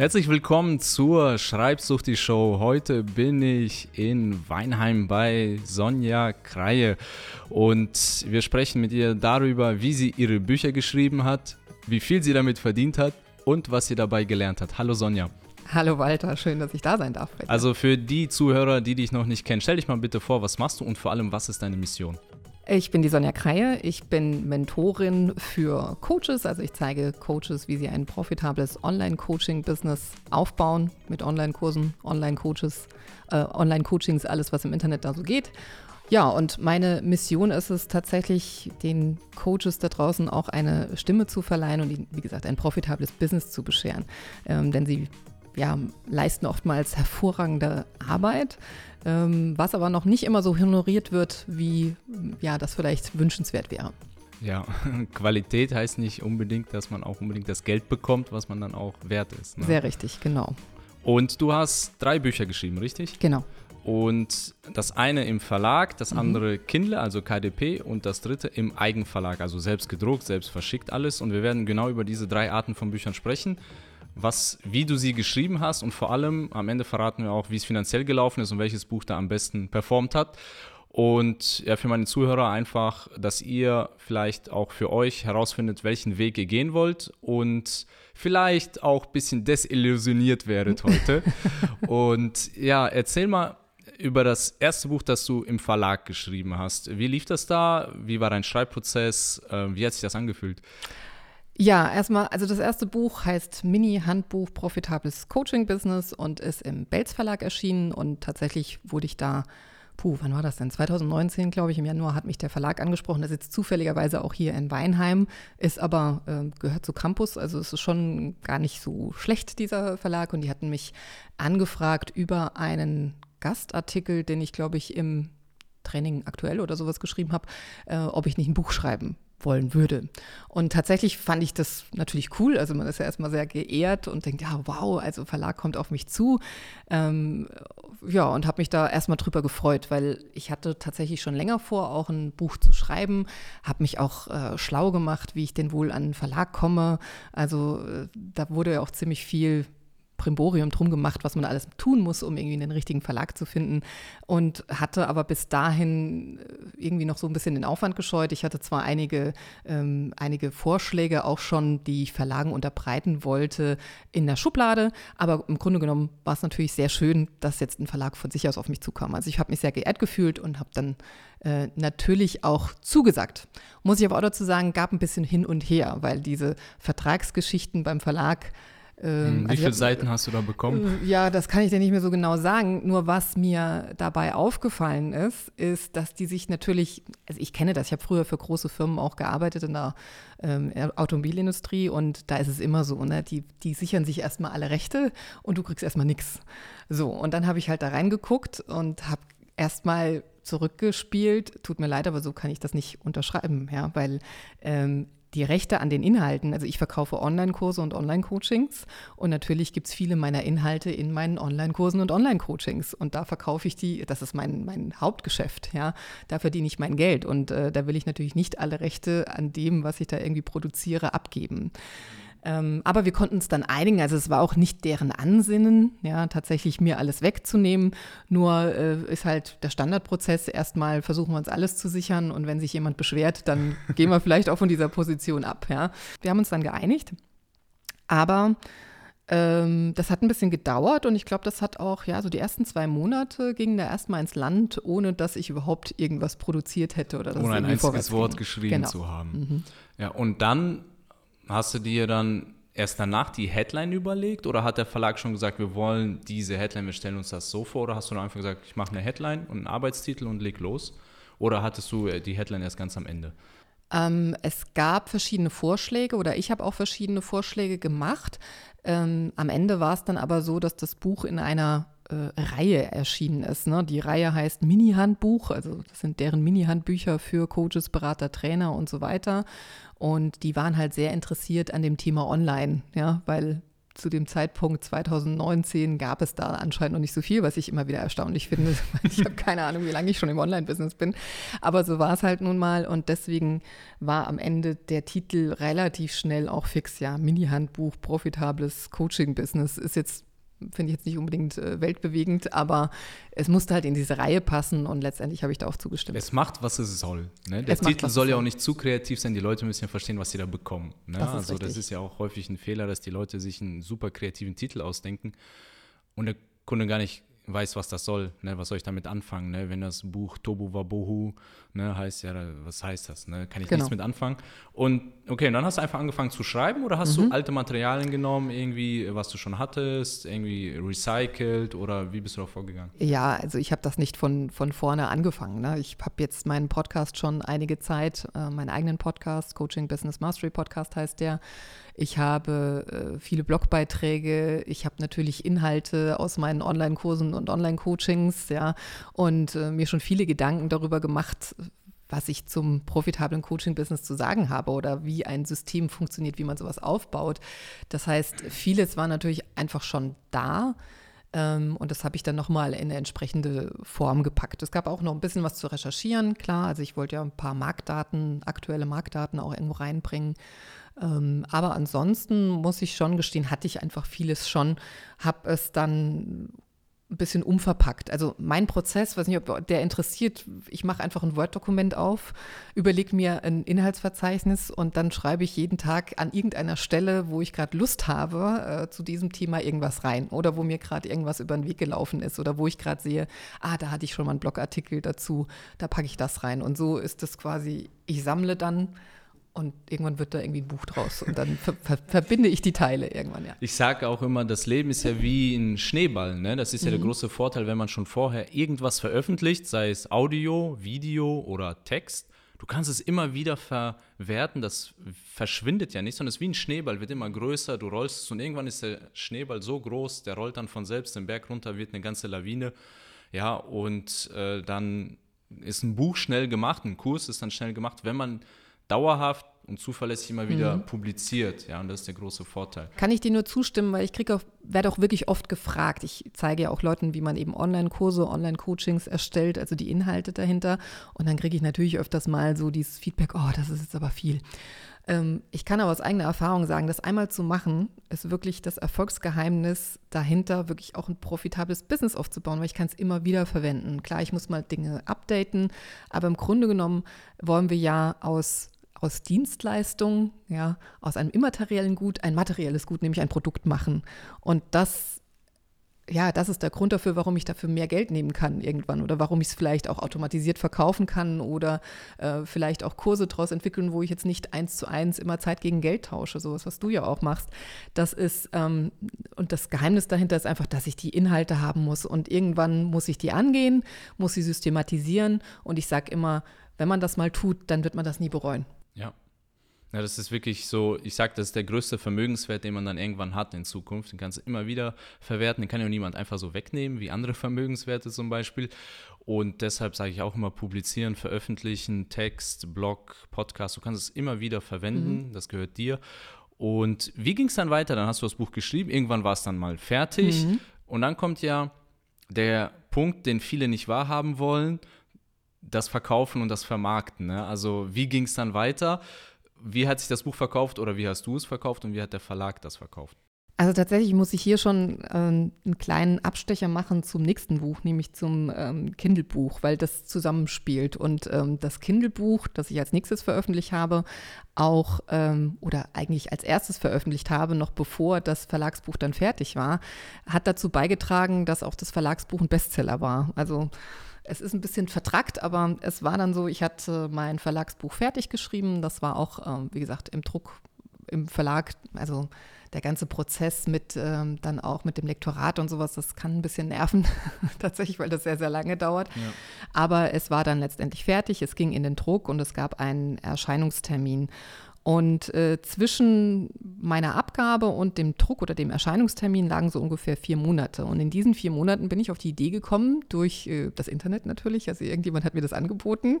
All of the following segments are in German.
Herzlich willkommen zur Schreibsucht die Show. Heute bin ich in Weinheim bei Sonja Kreie und wir sprechen mit ihr darüber, wie sie ihre Bücher geschrieben hat, wie viel sie damit verdient hat und was sie dabei gelernt hat. Hallo Sonja. Hallo Walter, schön, dass ich da sein darf. Also für die Zuhörer, die dich noch nicht kennen, stell dich mal bitte vor, was machst du und vor allem, was ist deine Mission? Ich bin die Sonja Kreie. Ich bin Mentorin für Coaches. Also ich zeige Coaches, wie sie ein profitables Online-Coaching-Business aufbauen mit Online-Kursen, Online-Coaches, äh, Online-Coachings, alles, was im Internet da so geht. Ja, und meine Mission ist es tatsächlich, den Coaches da draußen auch eine Stimme zu verleihen und ihnen, wie gesagt, ein profitables Business zu bescheren. Ähm, denn sie ja, leisten oftmals hervorragende Arbeit, ähm, was aber noch nicht immer so honoriert wird, wie ja, das vielleicht wünschenswert wäre. Ja, Qualität heißt nicht unbedingt, dass man auch unbedingt das Geld bekommt, was man dann auch wert ist. Ne? Sehr richtig, genau. Und du hast drei Bücher geschrieben, richtig? Genau. Und das eine im Verlag, das mhm. andere Kindle, also KDP, und das dritte im Eigenverlag, also selbst gedruckt, selbst verschickt alles. Und wir werden genau über diese drei Arten von Büchern sprechen was, wie du sie geschrieben hast und vor allem am Ende verraten wir auch, wie es finanziell gelaufen ist und welches Buch da am besten performt hat. Und ja, für meine Zuhörer einfach, dass ihr vielleicht auch für euch herausfindet, welchen Weg ihr gehen wollt und vielleicht auch ein bisschen desillusioniert werdet heute. und ja, erzähl mal über das erste Buch, das du im Verlag geschrieben hast. Wie lief das da? Wie war dein Schreibprozess? Ähm, wie hat sich das angefühlt? Ja, erstmal, also das erste Buch heißt Mini-Handbuch Profitables Coaching-Business und ist im Belz Verlag erschienen und tatsächlich wurde ich da, puh, wann war das denn? 2019, glaube ich, im Januar hat mich der Verlag angesprochen. Der sitzt zufälligerweise auch hier in Weinheim, ist aber, äh, gehört zu Campus, also es ist schon gar nicht so schlecht, dieser Verlag. Und die hatten mich angefragt über einen Gastartikel, den ich, glaube ich, im Training aktuell oder sowas geschrieben habe, äh, ob ich nicht ein Buch schreiben wollen würde. Und tatsächlich fand ich das natürlich cool. Also man ist ja erstmal sehr geehrt und denkt, ja, wow, also Verlag kommt auf mich zu. Ähm, ja, und habe mich da erstmal drüber gefreut, weil ich hatte tatsächlich schon länger vor, auch ein Buch zu schreiben, habe mich auch äh, schlau gemacht, wie ich denn wohl an einen Verlag komme. Also äh, da wurde ja auch ziemlich viel Primborium drum gemacht, was man alles tun muss, um irgendwie einen richtigen Verlag zu finden. Und hatte aber bis dahin äh, irgendwie noch so ein bisschen den Aufwand gescheut. Ich hatte zwar einige, ähm, einige Vorschläge auch schon, die ich Verlagen unterbreiten wollte, in der Schublade. Aber im Grunde genommen war es natürlich sehr schön, dass jetzt ein Verlag von sich aus auf mich zukam. Also ich habe mich sehr geehrt gefühlt und habe dann äh, natürlich auch zugesagt. Muss ich aber auch dazu sagen, gab ein bisschen hin und her, weil diese Vertragsgeschichten beim Verlag ähm, Wie also viele Seiten hast du da bekommen? Äh, ja, das kann ich dir nicht mehr so genau sagen. Nur was mir dabei aufgefallen ist, ist, dass die sich natürlich, also ich kenne das, ich habe früher für große Firmen auch gearbeitet in der ähm, Automobilindustrie und da ist es immer so, ne? die, die sichern sich erstmal alle Rechte und du kriegst erstmal nichts. So, und dann habe ich halt da reingeguckt und habe erstmal zurückgespielt. Tut mir leid, aber so kann ich das nicht unterschreiben, ja, weil ähm, die Rechte an den Inhalten. Also ich verkaufe Online-Kurse und Online-Coachings und natürlich gibt es viele meiner Inhalte in meinen Online-Kursen und Online-Coachings und da verkaufe ich die, das ist mein, mein Hauptgeschäft, ja, da verdiene ich mein Geld und äh, da will ich natürlich nicht alle Rechte an dem, was ich da irgendwie produziere, abgeben. Ähm, aber wir konnten uns dann einigen, also es war auch nicht deren Ansinnen, ja, tatsächlich mir alles wegzunehmen. Nur äh, ist halt der Standardprozess, erstmal versuchen wir uns alles zu sichern und wenn sich jemand beschwert, dann gehen wir vielleicht auch von dieser Position ab. Ja. Wir haben uns dann geeinigt, aber ähm, das hat ein bisschen gedauert und ich glaube, das hat auch, ja, so die ersten zwei Monate gingen da erstmal ins Land, ohne dass ich überhaupt irgendwas produziert hätte oder das Ohne ein einziges Wort geschrieben genau. zu haben. Mhm. Ja, und dann Hast du dir dann erst danach die Headline überlegt oder hat der Verlag schon gesagt, wir wollen diese Headline, wir stellen uns das so vor oder hast du dann einfach gesagt, ich mache eine Headline und einen Arbeitstitel und leg los? Oder hattest du äh, die Headline erst ganz am Ende? Ähm, es gab verschiedene Vorschläge oder ich habe auch verschiedene Vorschläge gemacht. Ähm, am Ende war es dann aber so, dass das Buch in einer äh, Reihe erschienen ist. Ne? Die Reihe heißt Mini-Handbuch, also das sind deren Mini-Handbücher für Coaches, Berater, Trainer und so weiter. Und die waren halt sehr interessiert an dem Thema Online, ja, weil zu dem Zeitpunkt 2019 gab es da anscheinend noch nicht so viel, was ich immer wieder erstaunlich finde. Ich habe keine Ahnung, wie lange ich schon im Online-Business bin. Aber so war es halt nun mal. Und deswegen war am Ende der Titel relativ schnell auch fix. Ja, Mini-Handbuch, profitables Coaching-Business ist jetzt finde ich jetzt nicht unbedingt äh, weltbewegend, aber es musste halt in diese Reihe passen und letztendlich habe ich da auch zugestimmt. Es macht, was es soll. Ne? Der es Titel macht, soll ja auch nicht zu kreativ sein, die Leute müssen ja verstehen, was sie da bekommen. Ne? Das also richtig. das ist ja auch häufig ein Fehler, dass die Leute sich einen super kreativen Titel ausdenken und der Kunde gar nicht weiß, was das soll, ne? was soll ich damit anfangen, ne? wenn das Buch Tobu Wabohu ne, heißt, ja, was heißt das, ne? kann ich genau. nichts mit anfangen. Und okay, und dann hast du einfach angefangen zu schreiben oder hast mhm. du alte Materialien genommen, irgendwie, was du schon hattest, irgendwie recycelt oder wie bist du da vorgegangen? Ja, also ich habe das nicht von, von vorne angefangen. Ne? Ich habe jetzt meinen Podcast schon einige Zeit, äh, meinen eigenen Podcast, Coaching Business Mastery Podcast heißt der, ich habe äh, viele Blogbeiträge, ich habe natürlich Inhalte aus meinen Online-Kursen und Online-Coachings, ja, und äh, mir schon viele Gedanken darüber gemacht, was ich zum profitablen Coaching-Business zu sagen habe oder wie ein System funktioniert, wie man sowas aufbaut. Das heißt, vieles war natürlich einfach schon da. Ähm, und das habe ich dann nochmal in eine entsprechende Form gepackt. Es gab auch noch ein bisschen was zu recherchieren, klar. Also ich wollte ja ein paar Marktdaten, aktuelle Marktdaten auch irgendwo reinbringen. Ähm, aber ansonsten muss ich schon gestehen, hatte ich einfach vieles schon, habe es dann ein bisschen umverpackt. Also mein Prozess, weiß nicht, ob der interessiert, ich mache einfach ein Word-Dokument auf, überlege mir ein Inhaltsverzeichnis und dann schreibe ich jeden Tag an irgendeiner Stelle, wo ich gerade Lust habe, äh, zu diesem Thema irgendwas rein oder wo mir gerade irgendwas über den Weg gelaufen ist oder wo ich gerade sehe, ah, da hatte ich schon mal einen Blogartikel dazu, da packe ich das rein. Und so ist es quasi, ich sammle dann und irgendwann wird da irgendwie ein Buch draus und dann ver ver verbinde ich die Teile irgendwann, ja. Ich sage auch immer, das Leben ist ja wie ein Schneeball. Ne? Das ist ja mhm. der große Vorteil, wenn man schon vorher irgendwas veröffentlicht, sei es Audio, Video oder Text. Du kannst es immer wieder verwerten, das verschwindet ja nicht, sondern es ist wie ein Schneeball, wird immer größer, du rollst es und irgendwann ist der Schneeball so groß, der rollt dann von selbst den Berg runter, wird eine ganze Lawine. Ja, und äh, dann ist ein Buch schnell gemacht, ein Kurs ist dann schnell gemacht, wenn man dauerhaft und zuverlässig immer wieder mhm. publiziert. Ja, und das ist der große Vorteil. Kann ich dir nur zustimmen, weil ich kriege auch, werde auch wirklich oft gefragt. Ich zeige ja auch Leuten, wie man eben Online-Kurse, Online-Coachings erstellt, also die Inhalte dahinter. Und dann kriege ich natürlich öfters mal so dieses Feedback, oh, das ist jetzt aber viel. Ähm, ich kann aber aus eigener Erfahrung sagen, das einmal zu machen, ist wirklich das Erfolgsgeheimnis dahinter, wirklich auch ein profitables Business aufzubauen, weil ich kann es immer wieder verwenden. Klar, ich muss mal Dinge updaten, aber im Grunde genommen wollen wir ja aus aus Dienstleistungen, ja, aus einem immateriellen Gut ein materielles Gut, nämlich ein Produkt machen. Und das ja, das ist der Grund dafür, warum ich dafür mehr Geld nehmen kann irgendwann oder warum ich es vielleicht auch automatisiert verkaufen kann oder äh, vielleicht auch Kurse daraus entwickeln, wo ich jetzt nicht eins zu eins immer Zeit gegen Geld tausche, sowas, was du ja auch machst. Das ist, ähm, und das Geheimnis dahinter ist einfach, dass ich die Inhalte haben muss und irgendwann muss ich die angehen, muss sie systematisieren und ich sage immer, wenn man das mal tut, dann wird man das nie bereuen. Ja. Ja, das ist wirklich so, ich sage, das ist der größte Vermögenswert, den man dann irgendwann hat in Zukunft. Den kannst du immer wieder verwerten, den kann ja niemand einfach so wegnehmen, wie andere Vermögenswerte zum Beispiel. Und deshalb sage ich auch immer, publizieren, veröffentlichen, Text, Blog, Podcast, du kannst es immer wieder verwenden, mhm. das gehört dir. Und wie ging es dann weiter? Dann hast du das Buch geschrieben, irgendwann war es dann mal fertig. Mhm. Und dann kommt ja der Punkt, den viele nicht wahrhaben wollen, das Verkaufen und das Vermarkten. Ne? Also wie ging es dann weiter? Wie hat sich das Buch verkauft oder wie hast du es verkauft und wie hat der Verlag das verkauft? Also tatsächlich muss ich hier schon ähm, einen kleinen Abstecher machen zum nächsten Buch, nämlich zum ähm, Kindle-Buch, weil das zusammenspielt. Und ähm, das Kindle-Buch, das ich als nächstes veröffentlicht habe, auch ähm, oder eigentlich als erstes veröffentlicht habe, noch bevor das Verlagsbuch dann fertig war, hat dazu beigetragen, dass auch das Verlagsbuch ein Bestseller war. Also es ist ein bisschen vertrackt, aber es war dann so, ich hatte mein Verlagsbuch fertig geschrieben. Das war auch, ähm, wie gesagt, im Druck, im Verlag, also der ganze Prozess mit ähm, dann auch mit dem Lektorat und sowas, das kann ein bisschen nerven, tatsächlich, weil das sehr, sehr lange dauert. Ja. Aber es war dann letztendlich fertig, es ging in den Druck und es gab einen Erscheinungstermin. Und äh, zwischen meiner Abgabe und dem Druck oder dem Erscheinungstermin lagen so ungefähr vier Monate. Und in diesen vier Monaten bin ich auf die Idee gekommen, durch äh, das Internet natürlich, also irgendjemand hat mir das angeboten,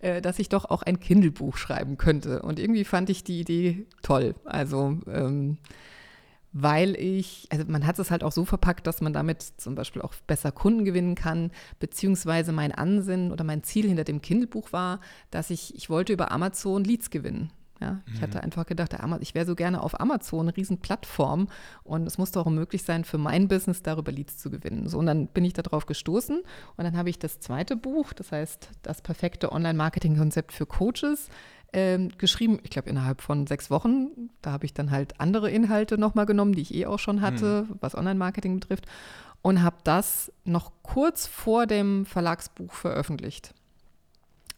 äh, dass ich doch auch ein Kindle-Buch schreiben könnte. Und irgendwie fand ich die Idee toll. Also ähm, weil ich, also man hat es halt auch so verpackt, dass man damit zum Beispiel auch besser Kunden gewinnen kann, beziehungsweise mein Ansinnen oder mein Ziel hinter dem Kindle-Buch war, dass ich, ich wollte über Amazon Leads gewinnen. Ja, ich mhm. hatte einfach gedacht, ich wäre so gerne auf Amazon, eine riesen Plattform und es musste auch möglich sein, für mein Business darüber Leads zu gewinnen. So, und dann bin ich darauf gestoßen und dann habe ich das zweite Buch, das heißt das perfekte Online-Marketing-Konzept für Coaches, ähm, geschrieben, ich glaube innerhalb von sechs Wochen. Da habe ich dann halt andere Inhalte nochmal genommen, die ich eh auch schon hatte, mhm. was Online-Marketing betrifft. Und habe das noch kurz vor dem Verlagsbuch veröffentlicht.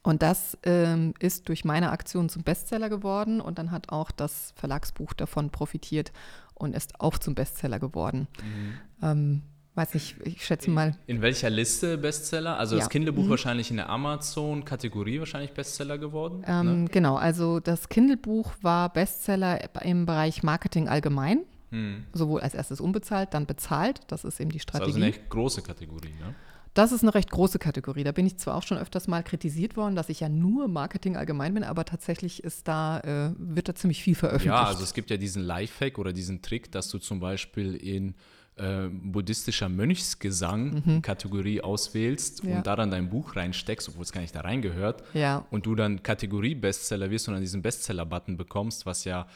Und das ähm, ist durch meine Aktion zum Bestseller geworden und dann hat auch das Verlagsbuch davon profitiert und ist auch zum Bestseller geworden. Mhm. Ähm, weiß nicht, ich schätze mal. In welcher Liste Bestseller? Also ja. das Kindlebuch mhm. wahrscheinlich in der Amazon-Kategorie wahrscheinlich Bestseller geworden? Ähm, ne? Genau, also das Kindlebuch war Bestseller im Bereich Marketing allgemein. Hm. Sowohl als erstes unbezahlt, dann bezahlt. Das ist eben die Strategie. Das ist also eine große Kategorie, ne? Das ist eine recht große Kategorie. Da bin ich zwar auch schon öfters mal kritisiert worden, dass ich ja nur Marketing allgemein bin, aber tatsächlich ist da, äh, wird da ziemlich viel veröffentlicht. Ja, also es gibt ja diesen Lifehack oder diesen Trick, dass du zum Beispiel in äh, buddhistischer Mönchsgesang mhm. Kategorie auswählst ja. und da dann dein Buch reinsteckst, obwohl es gar nicht da reingehört. Ja. Und du dann Kategorie Bestseller wirst und dann diesen Bestseller-Button bekommst, was ja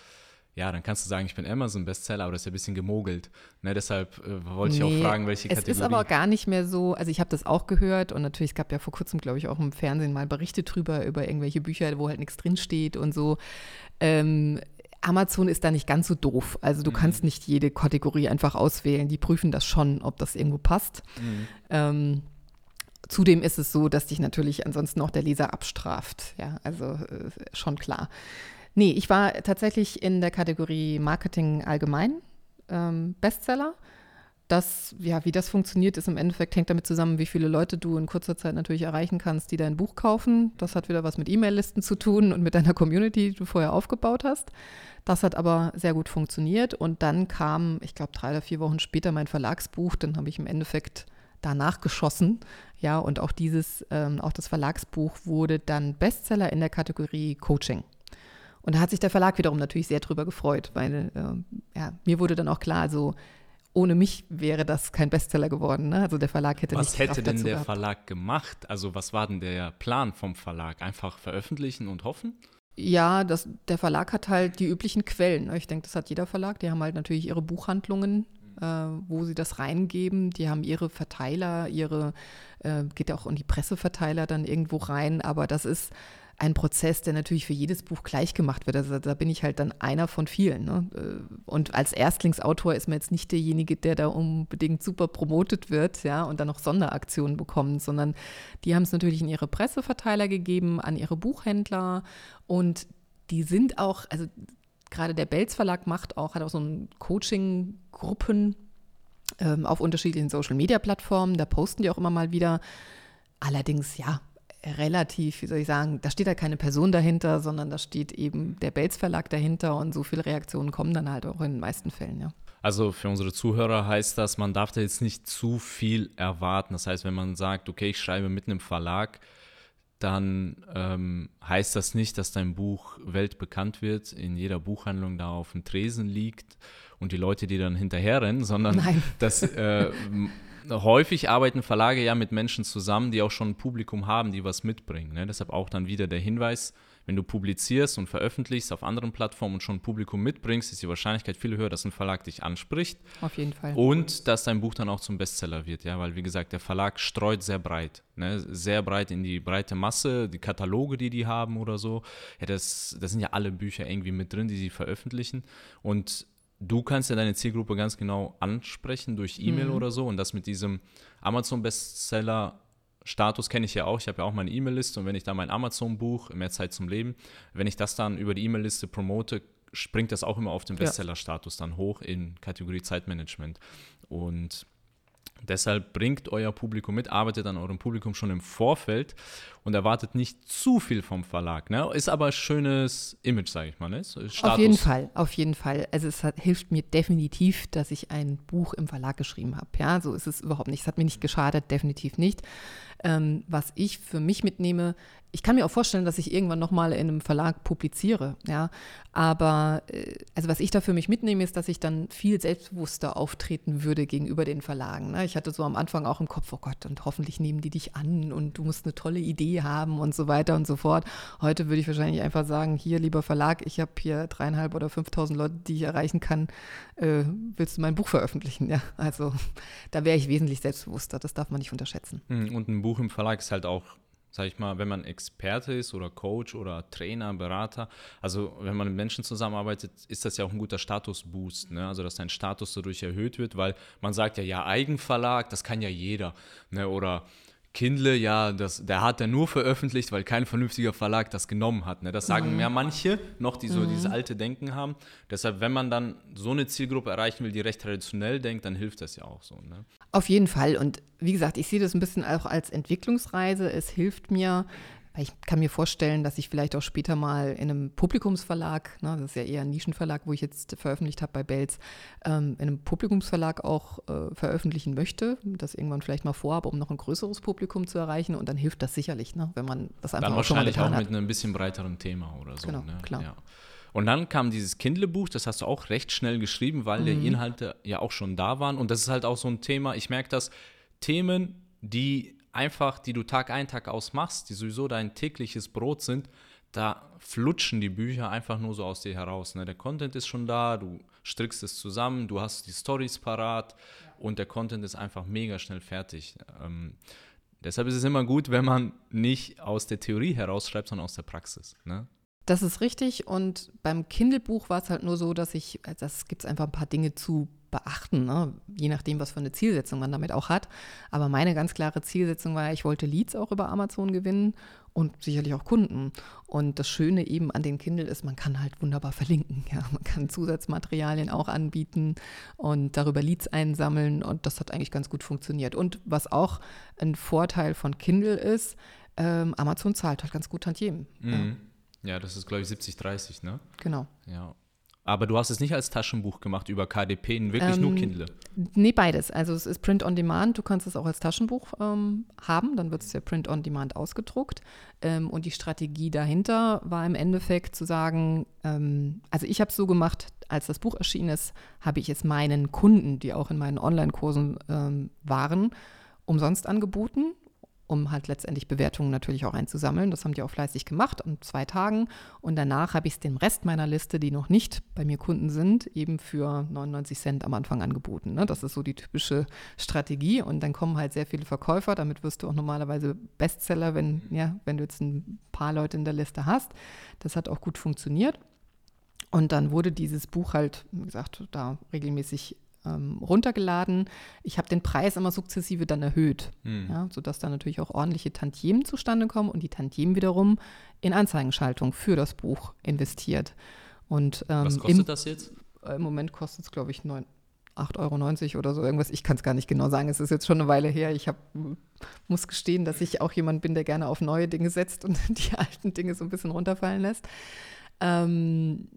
ja, dann kannst du sagen, ich bin Amazon-Bestseller, aber das ist ja ein bisschen gemogelt. Ne, deshalb äh, wollte nee, ich auch fragen, welche Kategorie. Es ist aber gar nicht mehr so, also ich habe das auch gehört und natürlich, es gab ja vor kurzem, glaube ich, auch im Fernsehen mal Berichte drüber, über irgendwelche Bücher, wo halt nichts drinsteht und so. Ähm, Amazon ist da nicht ganz so doof. Also du mhm. kannst nicht jede Kategorie einfach auswählen. Die prüfen das schon, ob das irgendwo passt. Mhm. Ähm, zudem ist es so, dass dich natürlich ansonsten auch der Leser abstraft. Ja, also äh, schon klar. Nee, ich war tatsächlich in der Kategorie Marketing allgemein ähm, Bestseller. Das, ja, wie das funktioniert, ist im Endeffekt hängt damit zusammen, wie viele Leute du in kurzer Zeit natürlich erreichen kannst, die dein Buch kaufen. Das hat wieder was mit E-Mail-Listen zu tun und mit deiner Community, die du vorher aufgebaut hast. Das hat aber sehr gut funktioniert. Und dann kam, ich glaube, drei oder vier Wochen später mein Verlagsbuch. Dann habe ich im Endeffekt danach geschossen. Ja, und auch dieses, ähm, auch das Verlagsbuch wurde dann Bestseller in der Kategorie Coaching. Und da hat sich der Verlag wiederum natürlich sehr drüber gefreut, weil äh, ja, mir wurde dann auch klar, also ohne mich wäre das kein Bestseller geworden. Ne? Also der Verlag hätte was nicht Was hätte denn der gehabt. Verlag gemacht? Also was war denn der Plan vom Verlag? Einfach veröffentlichen und hoffen? Ja, das, der Verlag hat halt die üblichen Quellen. Ne? Ich denke, das hat jeder Verlag. Die haben halt natürlich ihre Buchhandlungen, äh, wo sie das reingeben. Die haben ihre Verteiler, ihre, äh, geht auch in die Presseverteiler dann irgendwo rein. Aber das ist ein Prozess, der natürlich für jedes Buch gleich gemacht wird. Also da bin ich halt dann einer von vielen. Ne? Äh, und als Erstlingsautor ist man jetzt nicht derjenige, der da unbedingt super promotet wird, ja, und dann noch Sonderaktionen bekommt, sondern die haben es natürlich in ihre Presseverteiler gegeben, an ihre Buchhändler und die sind auch, also gerade der Belz Verlag macht auch, hat auch so ein Coaching-Gruppen ähm, auf unterschiedlichen Social-Media-Plattformen, da posten die auch immer mal wieder. Allerdings, ja, relativ, wie soll ich sagen, da steht halt keine Person dahinter, sondern da steht eben der Belz Verlag dahinter und so viele Reaktionen kommen dann halt auch in den meisten Fällen, ja. Also für unsere Zuhörer heißt das, man darf da jetzt nicht zu viel erwarten. Das heißt, wenn man sagt, okay, ich schreibe mit einem Verlag, dann ähm, heißt das nicht, dass dein Buch weltbekannt wird, in jeder Buchhandlung da auf dem Tresen liegt und die Leute, die dann hinterherrennen, sondern Nein. dass äh, häufig arbeiten Verlage ja mit Menschen zusammen, die auch schon ein Publikum haben, die was mitbringen. Ne? Deshalb auch dann wieder der Hinweis, wenn du publizierst und veröffentlichst auf anderen Plattformen und schon ein Publikum mitbringst, ist die Wahrscheinlichkeit viel höher, dass ein Verlag dich anspricht. Auf jeden Fall. Und dass dein Buch dann auch zum Bestseller wird, ja, weil wie gesagt, der Verlag streut sehr breit, ne? sehr breit in die breite Masse, die Kataloge, die die haben oder so. Ja, das, das sind ja alle Bücher irgendwie mit drin, die sie veröffentlichen. Und du kannst ja deine Zielgruppe ganz genau ansprechen durch E-Mail mhm. oder so. Und das mit diesem Amazon-Bestseller Status kenne ich ja auch. Ich habe ja auch meine E-Mail-Liste und wenn ich da mein Amazon-Buch, mehr Zeit zum Leben, wenn ich das dann über die E-Mail-Liste promote, springt das auch immer auf den Bestseller-Status dann hoch in Kategorie Zeitmanagement. Und Deshalb bringt euer Publikum mit, arbeitet an eurem Publikum schon im Vorfeld und erwartet nicht zu viel vom Verlag. Ne? Ist aber ein schönes Image, sage ich mal. Ne? Auf jeden Fall, auf jeden Fall. Also es hat, hilft mir definitiv, dass ich ein Buch im Verlag geschrieben habe. Ja, so ist es überhaupt nicht. Es hat mir nicht geschadet, definitiv nicht. Ähm, was ich für mich mitnehme, ich kann mir auch vorstellen, dass ich irgendwann nochmal in einem Verlag publiziere, ja. Aber äh, also was ich da für mich mitnehme, ist, dass ich dann viel selbstbewusster auftreten würde gegenüber den Verlagen. Ne? Ich hatte so am Anfang auch im Kopf, oh Gott, und hoffentlich nehmen die dich an und du musst eine tolle Idee haben und so weiter und so fort. Heute würde ich wahrscheinlich einfach sagen, hier, lieber Verlag, ich habe hier dreieinhalb oder fünftausend Leute, die ich erreichen kann. Äh, willst du mein Buch veröffentlichen? Ja, also da wäre ich wesentlich selbstbewusster. Das darf man nicht unterschätzen. Hm, und ein Buch im Verlag ist halt auch sag ich mal, wenn man Experte ist oder Coach oder Trainer, Berater, also wenn man mit Menschen zusammenarbeitet, ist das ja auch ein guter Statusboost, ne? also dass dein Status dadurch erhöht wird, weil man sagt ja, ja, Eigenverlag, das kann ja jeder, ne? oder Kindle, ja, das, der hat ja nur veröffentlicht, weil kein vernünftiger Verlag das genommen hat. Ne? Das sagen mhm. mehr manche noch, die so mhm. dieses alte Denken haben. Deshalb, wenn man dann so eine Zielgruppe erreichen will, die recht traditionell denkt, dann hilft das ja auch so. Ne? Auf jeden Fall. Und wie gesagt, ich sehe das ein bisschen auch als Entwicklungsreise. Es hilft mir, weil ich kann mir vorstellen, dass ich vielleicht auch später mal in einem Publikumsverlag, ne, das ist ja eher ein Nischenverlag, wo ich jetzt veröffentlicht habe bei Belz, ähm, in einem Publikumsverlag auch äh, veröffentlichen möchte, das irgendwann vielleicht mal vorhabe, um noch ein größeres Publikum zu erreichen. Und dann hilft das sicherlich, ne, wenn man das einfach dann auch wahrscheinlich schon mal auch mit einem bisschen breiteren Thema oder so. Genau, ne? klar. Ja. Und dann kam dieses Kindle-Buch, das hast du auch recht schnell geschrieben, weil mhm. die Inhalte ja auch schon da waren. Und das ist halt auch so ein Thema, ich merke das, Themen, die einfach, die du Tag ein, Tag aus machst, die sowieso dein tägliches Brot sind, da flutschen die Bücher einfach nur so aus dir heraus. Ne? Der Content ist schon da, du strickst es zusammen, du hast die Stories parat und der Content ist einfach mega schnell fertig. Ähm, deshalb ist es immer gut, wenn man nicht aus der Theorie herausschreibt, sondern aus der Praxis. Ne? Das ist richtig. Und beim Kindle-Buch war es halt nur so, dass ich, also das gibt es einfach ein paar Dinge zu beachten, ne? je nachdem, was für eine Zielsetzung man damit auch hat. Aber meine ganz klare Zielsetzung war, ich wollte Leads auch über Amazon gewinnen und sicherlich auch Kunden. Und das Schöne eben an den Kindle ist, man kann halt wunderbar verlinken. Ja? Man kann Zusatzmaterialien auch anbieten und darüber Leads einsammeln und das hat eigentlich ganz gut funktioniert. Und was auch ein Vorteil von Kindle ist, ähm, Amazon zahlt halt ganz gut Tantiemen. Mhm. Ja. Ja, das ist, glaube ich, 70-30, ne? Genau. Ja. Aber du hast es nicht als Taschenbuch gemacht über KDP, wirklich ähm, nur Kindle? Nee, beides. Also es ist Print on Demand. Du kannst es auch als Taschenbuch ähm, haben. Dann wird es ja Print on Demand ausgedruckt. Ähm, und die Strategie dahinter war im Endeffekt zu sagen, ähm, also ich habe es so gemacht, als das Buch erschienen ist, habe ich es meinen Kunden, die auch in meinen Online-Kursen ähm, waren, umsonst angeboten um halt letztendlich Bewertungen natürlich auch einzusammeln. Das haben die auch fleißig gemacht an zwei Tagen. Und danach habe ich es dem Rest meiner Liste, die noch nicht bei mir Kunden sind, eben für 99 Cent am Anfang angeboten. Ne? Das ist so die typische Strategie. Und dann kommen halt sehr viele Verkäufer. Damit wirst du auch normalerweise Bestseller, wenn, ja, wenn du jetzt ein paar Leute in der Liste hast. Das hat auch gut funktioniert. Und dann wurde dieses Buch halt, wie gesagt, da regelmäßig ähm, runtergeladen. Ich habe den Preis immer sukzessive dann erhöht, hm. ja, sodass dann natürlich auch ordentliche Tantiemen zustande kommen und die Tantiemen wiederum in Anzeigenschaltung für das Buch investiert. Und, ähm, Was kostet im, das jetzt? Im Moment kostet es, glaube ich, 9, 8,90 Euro oder so irgendwas. Ich kann es gar nicht genau sagen. Es ist jetzt schon eine Weile her. Ich hab, muss gestehen, dass ich auch jemand bin, der gerne auf neue Dinge setzt und die alten Dinge so ein bisschen runterfallen lässt. Ähm,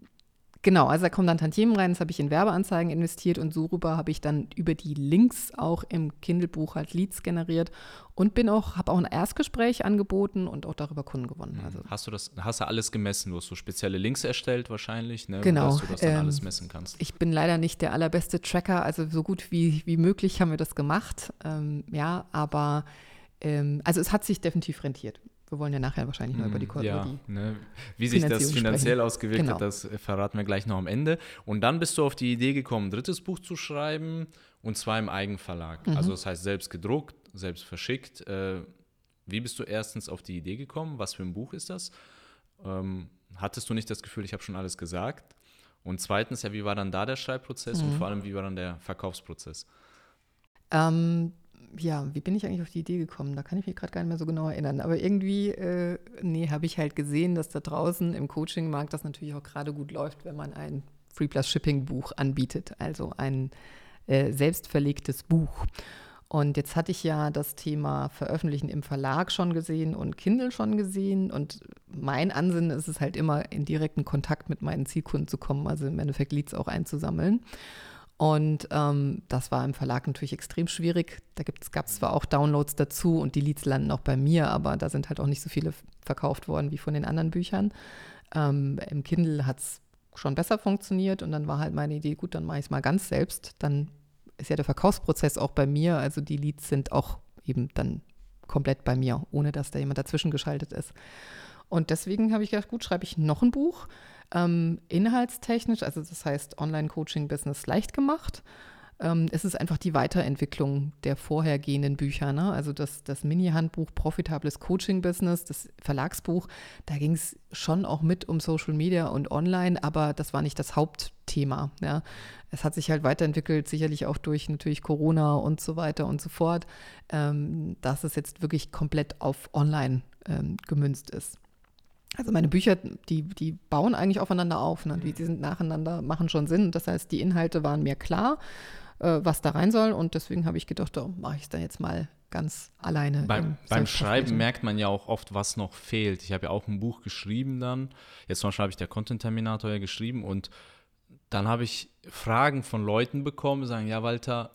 Genau, also da kommen dann Tantiemen rein, das habe ich in Werbeanzeigen investiert und so rüber habe ich dann über die Links auch im Kindle-Buch halt Leads generiert und bin auch, habe auch ein Erstgespräch angeboten und auch darüber Kunden gewonnen. Mhm. Also. Hast du das, hast du alles gemessen? Du hast so spezielle Links erstellt wahrscheinlich, ne? Genau. Dass du das dann ähm, alles messen kannst. Ich bin leider nicht der allerbeste Tracker, also so gut wie, wie möglich haben wir das gemacht. Ähm, ja, aber ähm, also es hat sich definitiv rentiert wir wollen ja nachher wahrscheinlich noch über die Kurve. Ja, ne? Wie sich das finanziell sprechen. ausgewirkt genau. hat, das verraten wir gleich noch am Ende. Und dann bist du auf die Idee gekommen, ein drittes Buch zu schreiben und zwar im Eigenverlag. Mhm. Also das heißt selbst gedruckt, selbst verschickt. Äh, wie bist du erstens auf die Idee gekommen? Was für ein Buch ist das? Ähm, hattest du nicht das Gefühl, ich habe schon alles gesagt? Und zweitens, ja, wie war dann da der Schreibprozess mhm. und vor allem, wie war dann der Verkaufsprozess? Ähm, ja, wie bin ich eigentlich auf die Idee gekommen? Da kann ich mich gerade gar nicht mehr so genau erinnern. Aber irgendwie, äh, nee, habe ich halt gesehen, dass da draußen im Coaching-Markt das natürlich auch gerade gut läuft, wenn man ein Free Plus Shipping Buch anbietet, also ein äh, selbstverlegtes Buch. Und jetzt hatte ich ja das Thema Veröffentlichen im Verlag schon gesehen und Kindle schon gesehen. Und mein Ansinnen ist es halt immer, in direkten Kontakt mit meinen Zielkunden zu kommen, also im Endeffekt Leads auch einzusammeln. Und ähm, das war im Verlag natürlich extrem schwierig. Da gab es zwar auch Downloads dazu und die Leads landen auch bei mir, aber da sind halt auch nicht so viele verkauft worden wie von den anderen Büchern. Ähm, Im Kindle hat es schon besser funktioniert und dann war halt meine Idee, gut, dann mache ich es mal ganz selbst. Dann ist ja der Verkaufsprozess auch bei mir, also die Leads sind auch eben dann komplett bei mir, ohne dass da jemand dazwischen geschaltet ist. Und deswegen habe ich gedacht, gut, schreibe ich noch ein Buch, ähm, inhaltstechnisch, also das heißt Online-Coaching-Business leicht gemacht ähm, es ist einfach die Weiterentwicklung der vorhergehenden Bücher. Ne? Also das, das Mini-Handbuch Profitables Coaching-Business, das Verlagsbuch, da ging es schon auch mit um Social Media und Online, aber das war nicht das Hauptthema. Ja? Es hat sich halt weiterentwickelt, sicherlich auch durch natürlich Corona und so weiter und so fort, ähm, dass es jetzt wirklich komplett auf Online ähm, gemünzt ist. Also meine Bücher, die, die bauen eigentlich aufeinander auf. Ne? Die, die sind nacheinander, machen schon Sinn. Das heißt, die Inhalte waren mir klar äh, was da rein soll. Und deswegen habe ich gedacht, da mache ich es dann jetzt mal ganz alleine. Beim, beim Schreiben merkt man ja auch oft, was noch fehlt. Ich habe ja auch ein Buch geschrieben dann. Jetzt zum Beispiel habe ich der Content Terminator ja geschrieben und dann habe ich Fragen von Leuten bekommen, sagen, ja, Walter,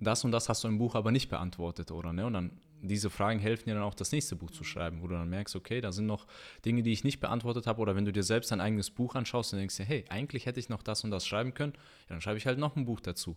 das und das hast du im Buch aber nicht beantwortet, oder? Ne? Und dann diese Fragen helfen dir dann auch, das nächste Buch zu schreiben, wo du dann merkst, okay, da sind noch Dinge, die ich nicht beantwortet habe. Oder wenn du dir selbst dein eigenes Buch anschaust und denkst dir, hey, eigentlich hätte ich noch das und das schreiben können, ja, dann schreibe ich halt noch ein Buch dazu.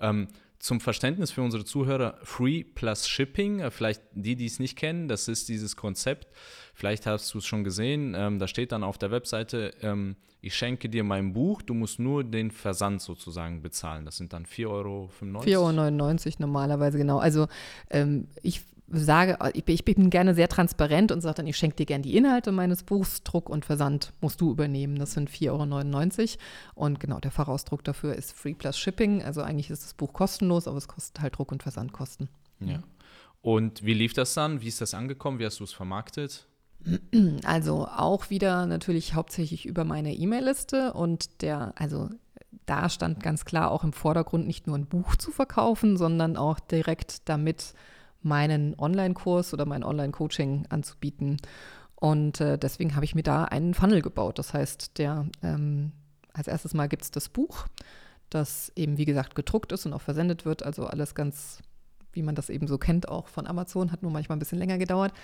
Ähm, zum Verständnis für unsere Zuhörer, Free plus Shipping, äh, vielleicht die, die es nicht kennen, das ist dieses Konzept. Vielleicht hast du es schon gesehen, ähm, da steht dann auf der Webseite, ähm, ich schenke dir mein Buch, du musst nur den Versand sozusagen bezahlen. Das sind dann 4,95 Euro. 4,99 Euro normalerweise, genau. Also ähm, ich sage, ich bin gerne sehr transparent und sage dann, ich schenke dir gerne die Inhalte meines Buchs, Druck und Versand musst du übernehmen. Das sind 4,99 Euro. Und genau, der Fachausdruck dafür ist Free Plus Shipping. Also eigentlich ist das Buch kostenlos, aber es kostet halt Druck- und Versandkosten. Ja. Und wie lief das dann? Wie ist das angekommen? Wie hast du es vermarktet? Also auch wieder natürlich hauptsächlich über meine E-Mail-Liste und der, also da stand ganz klar auch im Vordergrund nicht nur ein Buch zu verkaufen, sondern auch direkt damit meinen Online-Kurs oder mein Online-Coaching anzubieten. Und äh, deswegen habe ich mir da einen Funnel gebaut. Das heißt, der ähm, als erstes Mal gibt es das Buch, das eben, wie gesagt, gedruckt ist und auch versendet wird. Also alles ganz, wie man das eben so kennt, auch von Amazon, hat nur manchmal ein bisschen länger gedauert.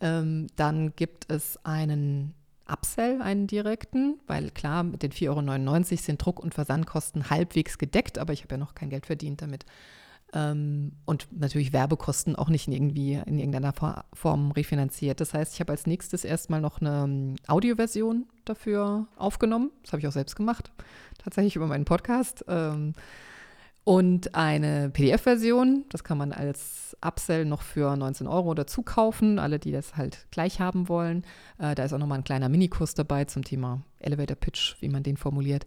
Ähm, dann gibt es einen Upsell, einen direkten, weil klar, mit den 4,99 Euro sind Druck- und Versandkosten halbwegs gedeckt, aber ich habe ja noch kein Geld verdient damit. Ähm, und natürlich Werbekosten auch nicht in irgendwie in irgendeiner Form refinanziert. Das heißt, ich habe als nächstes erstmal noch eine ähm, Audioversion dafür aufgenommen. Das habe ich auch selbst gemacht, tatsächlich über meinen Podcast. Ähm, und eine PDF-Version, das kann man als Upsell noch für 19 Euro dazu kaufen, alle, die das halt gleich haben wollen. Äh, da ist auch nochmal ein kleiner Minikurs dabei zum Thema Elevator Pitch, wie man den formuliert.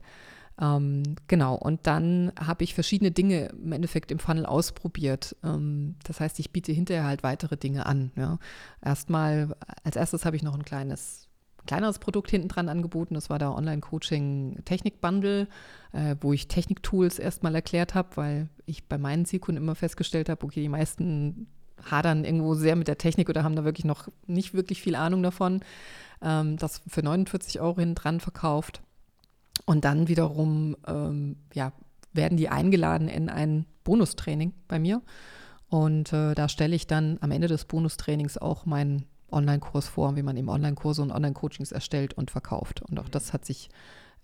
Ähm, genau, und dann habe ich verschiedene Dinge im Endeffekt im Funnel ausprobiert. Ähm, das heißt, ich biete hinterher halt weitere Dinge an. Ja. Erstmal, als erstes habe ich noch ein kleines kleineres Produkt hinten dran angeboten. Das war der Online-Coaching-Technik-Bundle, äh, wo ich Technik-Tools erstmal erklärt habe, weil ich bei meinen Zielkunden immer festgestellt habe, okay, die meisten hadern irgendwo sehr mit der Technik oder haben da wirklich noch nicht wirklich viel Ahnung davon. Ähm, das für 49 Euro hinten dran verkauft. Und dann wiederum ähm, ja, werden die eingeladen in ein Bonustraining bei mir. Und äh, da stelle ich dann am Ende des Bonustrainings auch meinen Online-Kurs vor, wie man eben Online-Kurse und Online-Coachings erstellt und verkauft. Und auch das hat sich,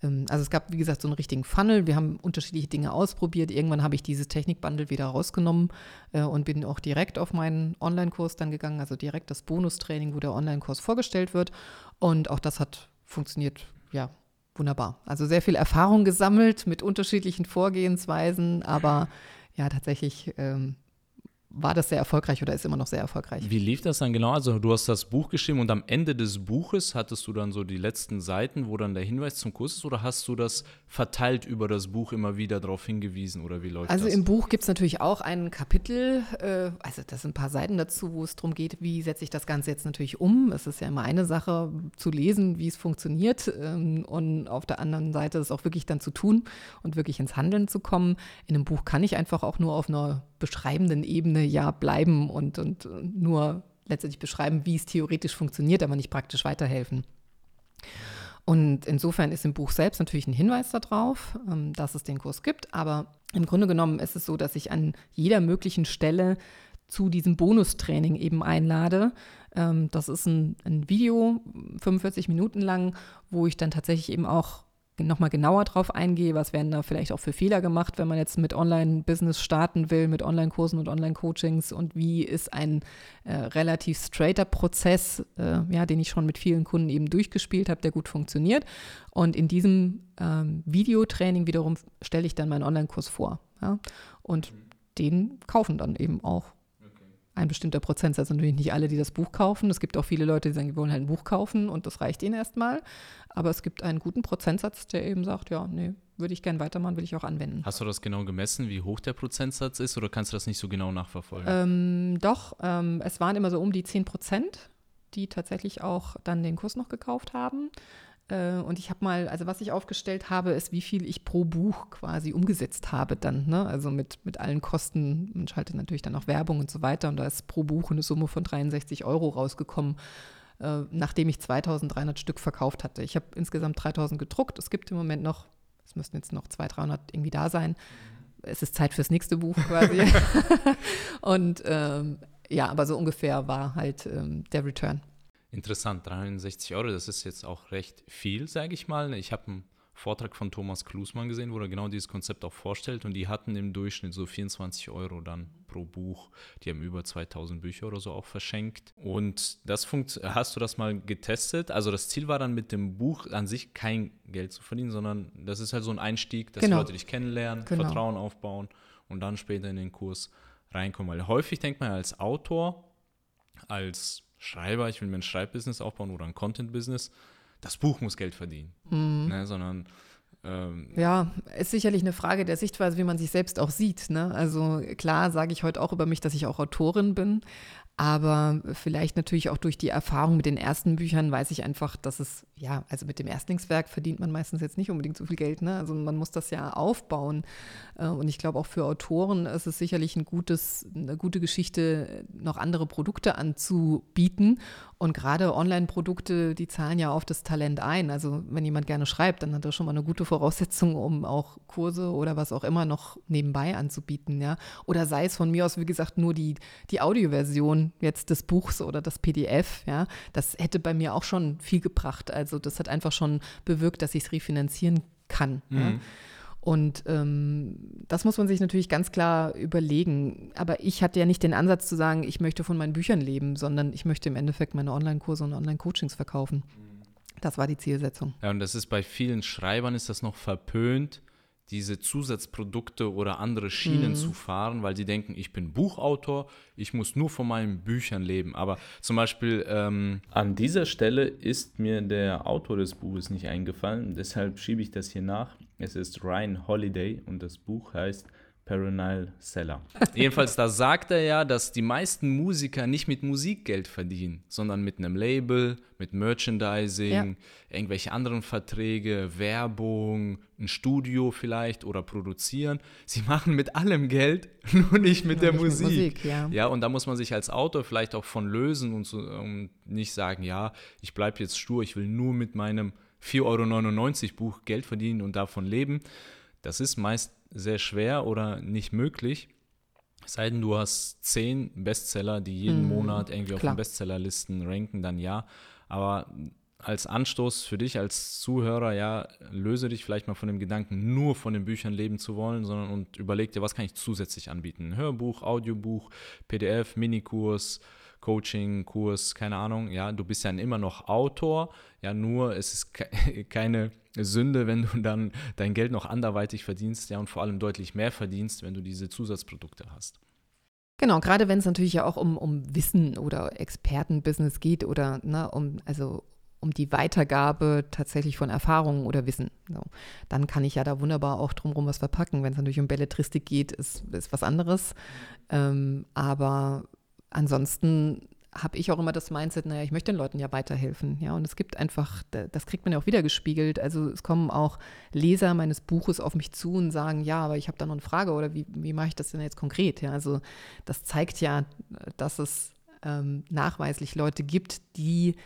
ähm, also es gab, wie gesagt, so einen richtigen Funnel. Wir haben unterschiedliche Dinge ausprobiert. Irgendwann habe ich dieses Technikbundle wieder rausgenommen äh, und bin auch direkt auf meinen Online-Kurs dann gegangen, also direkt das Bonustraining, wo der Online-Kurs vorgestellt wird. Und auch das hat funktioniert, ja, wunderbar. Also sehr viel Erfahrung gesammelt mit unterschiedlichen Vorgehensweisen, aber ja, tatsächlich ähm, war das sehr erfolgreich oder ist immer noch sehr erfolgreich. Wie lief das dann genau? Also du hast das Buch geschrieben und am Ende des Buches hattest du dann so die letzten Seiten, wo dann der Hinweis zum Kurs ist oder hast du das verteilt über das Buch immer wieder darauf hingewiesen oder wie läuft also das? Also im Buch gibt es natürlich auch ein Kapitel, äh, also das sind ein paar Seiten dazu, wo es darum geht, wie setze ich das Ganze jetzt natürlich um. Es ist ja immer eine Sache zu lesen, wie es funktioniert ähm, und auf der anderen Seite es auch wirklich dann zu tun und wirklich ins Handeln zu kommen. In einem Buch kann ich einfach auch nur auf einer beschreibenden Ebene ja bleiben und, und nur letztendlich beschreiben, wie es theoretisch funktioniert, aber nicht praktisch weiterhelfen. Und insofern ist im Buch selbst natürlich ein Hinweis darauf, ähm, dass es den Kurs gibt. Aber im Grunde genommen ist es so, dass ich an jeder möglichen Stelle zu diesem Bonustraining eben einlade. Ähm, das ist ein, ein Video, 45 Minuten lang, wo ich dann tatsächlich eben auch nochmal genauer drauf eingehe, was werden da vielleicht auch für Fehler gemacht, wenn man jetzt mit Online-Business starten will, mit Online-Kursen und Online-Coachings und wie ist ein äh, relativ straighter Prozess, äh, ja, den ich schon mit vielen Kunden eben durchgespielt habe, der gut funktioniert. Und in diesem ähm, Videotraining wiederum stelle ich dann meinen Online-Kurs vor. Ja? Und den kaufen dann eben auch ein bestimmter Prozentsatz. Natürlich nicht alle, die das Buch kaufen. Es gibt auch viele Leute, die sagen, die wollen halt ein Buch kaufen und das reicht ihnen erstmal. Aber es gibt einen guten Prozentsatz, der eben sagt, ja, nee, würde ich gern weitermachen, will ich auch anwenden. Hast du das genau gemessen, wie hoch der Prozentsatz ist oder kannst du das nicht so genau nachverfolgen? Ähm, doch, ähm, es waren immer so um die 10 Prozent, die tatsächlich auch dann den Kurs noch gekauft haben. Äh, und ich habe mal, also was ich aufgestellt habe, ist, wie viel ich pro Buch quasi umgesetzt habe dann. Ne? Also mit, mit allen Kosten. Man schaltet natürlich dann auch Werbung und so weiter. Und da ist pro Buch eine Summe von 63 Euro rausgekommen, äh, nachdem ich 2300 Stück verkauft hatte. Ich habe insgesamt 3000 gedruckt. Es gibt im Moment noch, es müssten jetzt noch 200, 300 irgendwie da sein. Es ist Zeit fürs nächste Buch quasi. und ähm, ja, aber so ungefähr war halt ähm, der Return. Interessant, 63 Euro, das ist jetzt auch recht viel, sage ich mal. Ich habe einen Vortrag von Thomas Klusmann gesehen, wo er genau dieses Konzept auch vorstellt und die hatten im Durchschnitt so 24 Euro dann pro Buch. Die haben über 2000 Bücher oder so auch verschenkt. Und das funkt, hast du das mal getestet? Also das Ziel war dann mit dem Buch an sich kein Geld zu verdienen, sondern das ist halt so ein Einstieg, dass genau. Leute dich kennenlernen, genau. Vertrauen aufbauen und dann später in den Kurs reinkommen. Weil häufig denkt man als Autor, als Schreiber, ich will mir ein Schreibbusiness aufbauen oder ein Content-Business, das Buch muss Geld verdienen. Mhm. Ne, sondern ähm, ja, ist sicherlich eine Frage der Sichtweise, wie man sich selbst auch sieht. Ne? Also klar sage ich heute auch über mich, dass ich auch Autorin bin, aber vielleicht natürlich auch durch die Erfahrung mit den ersten Büchern weiß ich einfach, dass es, ja, also mit dem Erstlingswerk verdient man meistens jetzt nicht unbedingt so viel Geld. Ne? Also man muss das ja aufbauen. Äh, und ich glaube auch für Autoren ist es sicherlich ein gutes, eine gute Geschichte, noch andere Produkte anzubieten. Und gerade Online-Produkte, die zahlen ja auf das Talent ein. Also wenn jemand gerne schreibt, dann hat er schon mal eine gute Voraussetzung, um auch Kurse oder was auch immer noch nebenbei anzubieten. Ja? Oder sei es von mir aus, wie gesagt, nur die, die Audioversion jetzt des Buchs oder das PDF, ja, das hätte bei mir auch schon viel gebracht. Also das hat einfach schon bewirkt, dass ich es refinanzieren kann. Mhm. Ja. Und ähm, das muss man sich natürlich ganz klar überlegen. Aber ich hatte ja nicht den Ansatz zu sagen, ich möchte von meinen Büchern leben, sondern ich möchte im Endeffekt meine Online-Kurse und Online-Coachings verkaufen. Das war die Zielsetzung. Ja, und das ist bei vielen Schreibern ist das noch verpönt, diese Zusatzprodukte oder andere Schienen mhm. zu fahren, weil sie denken, ich bin Buchautor, ich muss nur von meinen Büchern leben. Aber zum Beispiel ähm, an dieser Stelle ist mir der Autor des Buches nicht eingefallen, deshalb schiebe ich das hier nach. Es ist Ryan Holiday und das Buch heißt Perennial Seller. Jedenfalls, da sagt er ja, dass die meisten Musiker nicht mit Musik Geld verdienen, sondern mit einem Label, mit Merchandising, ja. irgendwelche anderen Verträge, Werbung, ein Studio vielleicht oder produzieren. Sie machen mit allem Geld, nur nicht mit nur der nicht Musik. Mit Musik ja. ja, und da muss man sich als Autor vielleicht auch von lösen und so, um nicht sagen, ja, ich bleibe jetzt stur, ich will nur mit meinem 4,99 Euro Buch Geld verdienen und davon leben. Das ist meist sehr schwer oder nicht möglich. Es sei denn, du hast zehn Bestseller, die jeden mhm, Monat irgendwie klar. auf den Bestsellerlisten ranken, dann ja. Aber als Anstoß für dich als Zuhörer, ja, löse dich vielleicht mal von dem Gedanken, nur von den Büchern leben zu wollen, sondern und überleg dir, was kann ich zusätzlich anbieten? Hörbuch, Audiobuch, PDF, Minikurs, Coaching, Kurs, keine Ahnung. Ja, du bist ja immer noch Autor, ja, nur es ist ke keine Sünde, wenn du dann dein Geld noch anderweitig verdienst, ja, und vor allem deutlich mehr verdienst, wenn du diese Zusatzprodukte hast. Genau, gerade wenn es natürlich ja auch um, um Wissen oder Expertenbusiness geht oder ne, um, also um die Weitergabe tatsächlich von Erfahrungen oder Wissen. So. Dann kann ich ja da wunderbar auch drumherum was verpacken. Wenn es natürlich um Belletristik geht, ist, ist was anderes. Ähm, aber ansonsten habe ich auch immer das Mindset, naja, ich möchte den Leuten ja weiterhelfen. Ja, und es gibt einfach, das kriegt man ja auch wieder gespiegelt. Also es kommen auch Leser meines Buches auf mich zu und sagen, ja, aber ich habe da noch eine Frage oder wie, wie mache ich das denn jetzt konkret? Ja, also das zeigt ja, dass es ähm, nachweislich Leute gibt, die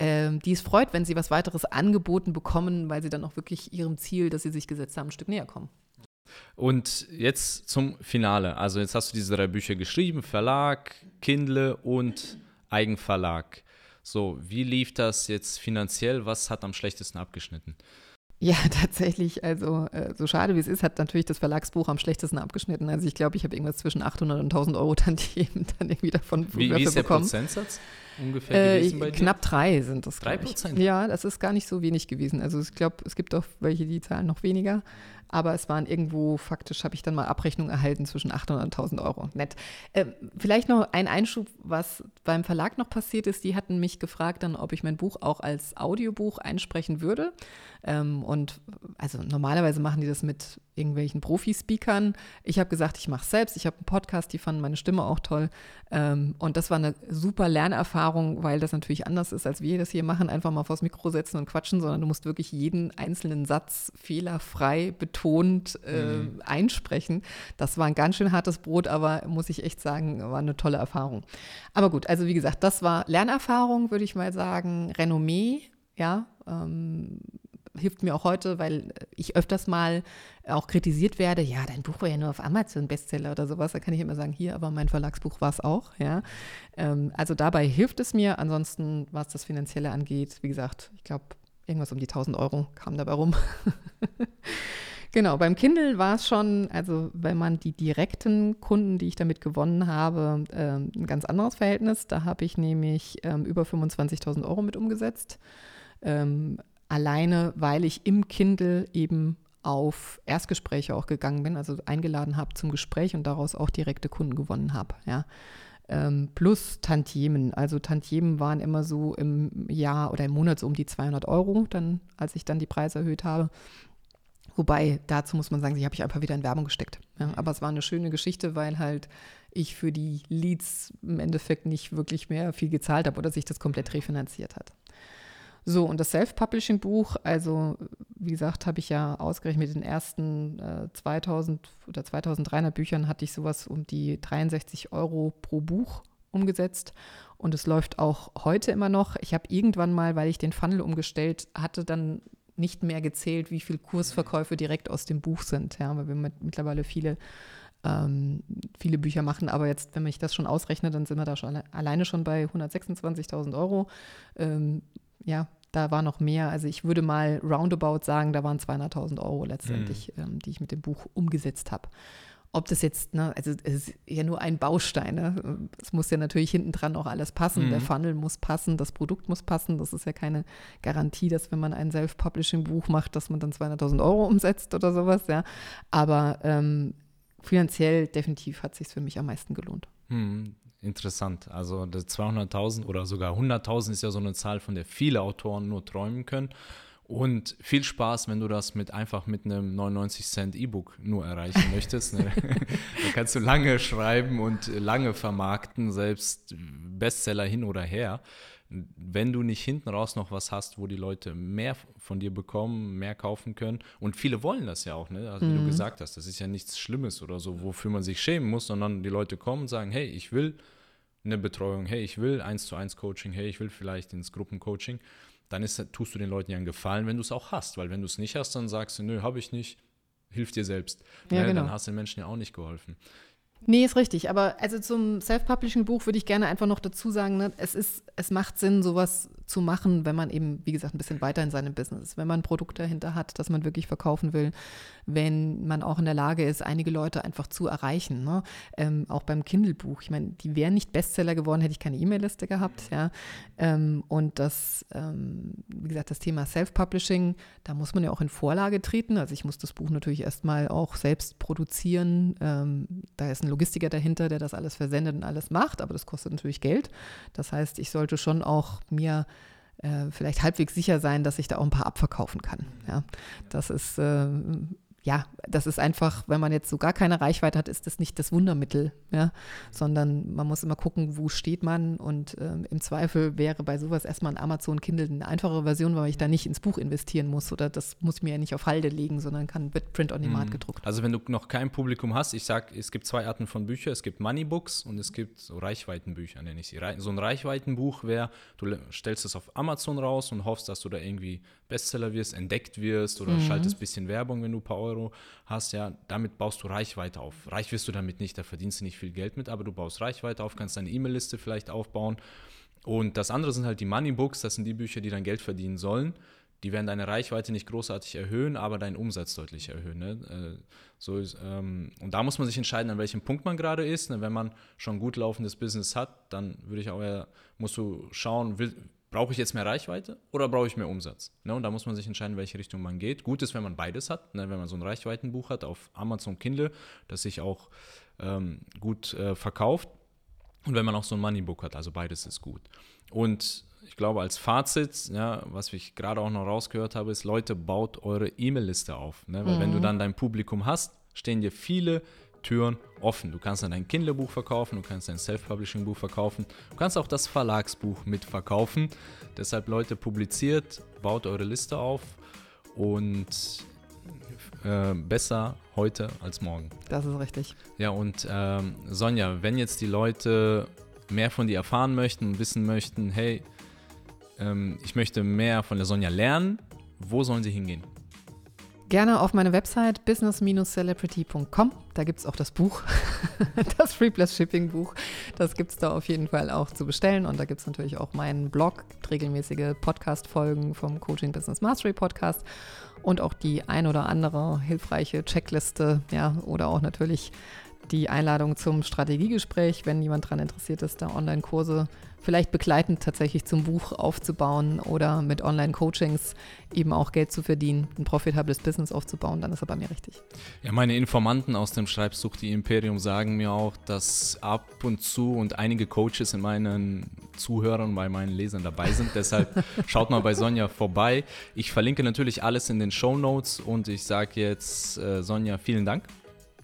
ähm, die es freut, wenn sie was weiteres angeboten bekommen, weil sie dann auch wirklich ihrem Ziel, das sie sich gesetzt haben, ein Stück näher kommen. Und jetzt zum Finale. Also jetzt hast du diese drei Bücher geschrieben, Verlag, Kindle und Eigenverlag. So, wie lief das jetzt finanziell? Was hat am schlechtesten abgeschnitten? Ja, tatsächlich. Also, äh, so schade wie es ist, hat natürlich das Verlagsbuch am schlechtesten abgeschnitten. Also, ich glaube, ich habe irgendwas zwischen 800 und 1000 Euro dann, dann irgendwie davon wie, wie ist der Prozentsatz ungefähr gewesen äh, Knapp drei sind das. Drei Prozent? Ja, das ist gar nicht so wenig gewesen. Also, ich glaube, es gibt auch welche, die zahlen noch weniger aber es waren irgendwo, faktisch habe ich dann mal Abrechnung erhalten zwischen 800 und 1000 Euro. Nett. Äh, vielleicht noch ein Einschub, was beim Verlag noch passiert ist. Die hatten mich gefragt dann, ob ich mein Buch auch als Audiobuch einsprechen würde. Ähm, und also normalerweise machen die das mit irgendwelchen Profi-Speakern. Ich habe gesagt, ich mache es selbst. Ich habe einen Podcast, die fanden meine Stimme auch toll. Ähm, und das war eine super Lernerfahrung, weil das natürlich anders ist, als wir das hier machen, einfach mal vors Mikro setzen und quatschen, sondern du musst wirklich jeden einzelnen Satz fehlerfrei betont äh, mhm. einsprechen. Das war ein ganz schön hartes Brot, aber muss ich echt sagen, war eine tolle Erfahrung. Aber gut, also wie gesagt, das war Lernerfahrung, würde ich mal sagen, Renommee, ja, ähm, hilft mir auch heute, weil ich öfters mal auch kritisiert werde, ja, dein Buch war ja nur auf Amazon Bestseller oder sowas. Da kann ich immer sagen, hier, aber mein Verlagsbuch war es auch, ja. Ähm, also dabei hilft es mir. Ansonsten, was das Finanzielle angeht, wie gesagt, ich glaube, irgendwas um die 1000 Euro kam dabei rum. Genau, beim Kindle war es schon, also wenn man die direkten Kunden, die ich damit gewonnen habe, äh, ein ganz anderes Verhältnis. Da habe ich nämlich ähm, über 25.000 Euro mit umgesetzt. Ähm, alleine, weil ich im Kindle eben auf Erstgespräche auch gegangen bin, also eingeladen habe zum Gespräch und daraus auch direkte Kunden gewonnen habe. Ja. Ähm, plus Tantiemen. Also Tantiemen waren immer so im Jahr oder im Monat so um die 200 Euro, dann, als ich dann die Preise erhöht habe. Wobei, dazu muss man sagen, die habe ich einfach wieder in Werbung gesteckt. Ja, aber es war eine schöne Geschichte, weil halt ich für die Leads im Endeffekt nicht wirklich mehr viel gezahlt habe oder sich das komplett refinanziert hat. So, und das Self-Publishing-Buch, also wie gesagt, habe ich ja ausgerechnet mit den ersten äh, 2000 oder 2300 Büchern hatte ich sowas um die 63 Euro pro Buch umgesetzt. Und es läuft auch heute immer noch. Ich habe irgendwann mal, weil ich den Funnel umgestellt hatte, dann nicht mehr gezählt, wie viele Kursverkäufe direkt aus dem Buch sind. Ja, weil wir mit, mittlerweile viele, ähm, viele Bücher machen. Aber jetzt, wenn ich das schon ausrechne, dann sind wir da schon alleine schon bei 126.000 Euro. Ähm, ja, da war noch mehr. Also ich würde mal roundabout sagen, da waren 200.000 Euro letztendlich, mhm. ähm, die ich mit dem Buch umgesetzt habe. Ob das jetzt, ne, also es ist ja nur ein Baustein. Ne? Es muss ja natürlich hinten dran auch alles passen. Mhm. Der Funnel muss passen, das Produkt muss passen. Das ist ja keine Garantie, dass wenn man ein Self-Publishing-Buch macht, dass man dann 200.000 Euro umsetzt oder sowas. Ja. Aber ähm, finanziell definitiv hat sich für mich am meisten gelohnt. Mhm interessant. Also 200.000 oder sogar 100.000 ist ja so eine Zahl, von der viele Autoren nur träumen können. Und viel Spaß, wenn du das mit einfach mit einem 99 Cent E-Book nur erreichen möchtest. Ne? da kannst du lange schreiben und lange vermarkten, selbst Bestseller hin oder her. Wenn du nicht hinten raus noch was hast, wo die Leute mehr von dir bekommen, mehr kaufen können. Und viele wollen das ja auch, ne? Also, wie mhm. du gesagt hast, das ist ja nichts Schlimmes oder so, wofür man sich schämen muss, sondern die Leute kommen und sagen, hey, ich will eine Betreuung, hey, ich will eins zu eins Coaching, hey, ich will vielleicht ins Gruppencoaching, dann ist, tust du den Leuten ja einen Gefallen, wenn du es auch hast. Weil wenn du es nicht hast, dann sagst du, nö, habe ich nicht, hilf dir selbst. Ja, ja, genau. Dann hast du den Menschen ja auch nicht geholfen. Nee, ist richtig. Aber also zum Self-Publishing-Buch würde ich gerne einfach noch dazu sagen, ne, es ist, es macht Sinn, sowas zu machen, wenn man eben, wie gesagt, ein bisschen weiter in seinem Business ist, wenn man ein Produkt dahinter hat, das man wirklich verkaufen will, wenn man auch in der Lage ist, einige Leute einfach zu erreichen. Ne? Ähm, auch beim Kindle-Buch. Ich meine, die wären nicht Bestseller geworden, hätte ich keine E-Mail-Liste gehabt. Ja? Ähm, und das, ähm, wie gesagt, das Thema Self-Publishing, da muss man ja auch in Vorlage treten. Also ich muss das Buch natürlich erstmal auch selbst produzieren. Ähm, da ist ein Logistiker dahinter, der das alles versendet und alles macht, aber das kostet natürlich Geld. Das heißt, ich sollte schon auch mir äh, vielleicht halbwegs sicher sein, dass ich da auch ein paar abverkaufen kann. Ja, das ist äh, ja, das ist einfach, wenn man jetzt so gar keine Reichweite hat, ist das nicht das Wundermittel, ja, sondern man muss immer gucken, wo steht man und ähm, im Zweifel wäre bei sowas erstmal ein Amazon Kindle eine einfache Version, weil ich da nicht ins Buch investieren muss oder das muss ich mir ja nicht auf Halde legen, sondern kann wird Print on Demand mhm. gedruckt. Also wenn du noch kein Publikum hast, ich sag, es gibt zwei Arten von Büchern, es gibt Moneybooks und es gibt so Reichweitenbücher, nenne ich sie. So ein Reichweitenbuch wäre, du stellst es auf Amazon raus und hoffst, dass du da irgendwie Bestseller wirst, entdeckt wirst oder mhm. schaltest ein bisschen Werbung, wenn du ein paar Euro hast, ja, damit baust du Reichweite auf. Reich wirst du damit nicht, da verdienst du nicht viel Geld mit, aber du baust Reichweite auf, kannst deine E-Mail-Liste vielleicht aufbauen. Und das andere sind halt die Moneybooks, das sind die Bücher, die dann Geld verdienen sollen. Die werden deine Reichweite nicht großartig erhöhen, aber deinen Umsatz deutlich erhöhen. Ne? Äh, so ist, ähm, und da muss man sich entscheiden, an welchem Punkt man gerade ist. Ne? Wenn man schon gut laufendes Business hat, dann würde ich auch eher, musst du schauen, will, brauche ich jetzt mehr Reichweite oder brauche ich mehr Umsatz? Ne? Und da muss man sich entscheiden, welche Richtung man geht. Gut ist, wenn man beides hat, ne? wenn man so ein Reichweitenbuch hat auf Amazon Kindle, das sich auch ähm, gut äh, verkauft. Und wenn man auch so ein Moneybook hat, also beides ist gut. Und ich glaube, als Fazit, ja, was ich gerade auch noch rausgehört habe, ist, Leute, baut eure E-Mail-Liste auf. Ne? Weil mhm. wenn du mhm. dann dein Publikum hast, stehen dir viele Türen offen. Du kannst dann dein Kindle-Buch verkaufen, du kannst dein Self-Publishing-Buch verkaufen, du kannst auch das Verlagsbuch mitverkaufen. Deshalb, Leute, publiziert, baut eure Liste auf und äh, besser heute als morgen. Das ist richtig. Ja, und ähm, Sonja, wenn jetzt die Leute mehr von dir erfahren möchten und wissen möchten, hey, ähm, ich möchte mehr von der Sonja lernen, wo sollen sie hingehen? Gerne auf meine Website business-celebrity.com. Da gibt es auch das Buch, das Free Plus Shipping Buch. Das gibt es da auf jeden Fall auch zu bestellen. Und da gibt es natürlich auch meinen Blog, regelmäßige Podcast-Folgen vom Coaching Business Mastery Podcast und auch die ein oder andere hilfreiche Checkliste, ja, oder auch natürlich die Einladung zum Strategiegespräch, wenn jemand daran interessiert ist, da Online-Kurse vielleicht begleitend tatsächlich zum Buch aufzubauen oder mit Online-Coachings eben auch Geld zu verdienen, ein profitables Business aufzubauen, dann ist er bei mir richtig. Ja, meine Informanten aus dem Schreibsucht, die Imperium, sagen mir auch, dass ab und zu und einige Coaches in meinen Zuhörern, bei meinen Lesern dabei sind. Deshalb schaut mal bei Sonja vorbei. Ich verlinke natürlich alles in den Show Notes und ich sage jetzt, äh, Sonja, vielen Dank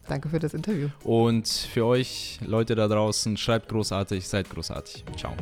Danke für das Interview. Und für euch Leute da draußen, schreibt großartig, seid großartig. Ciao.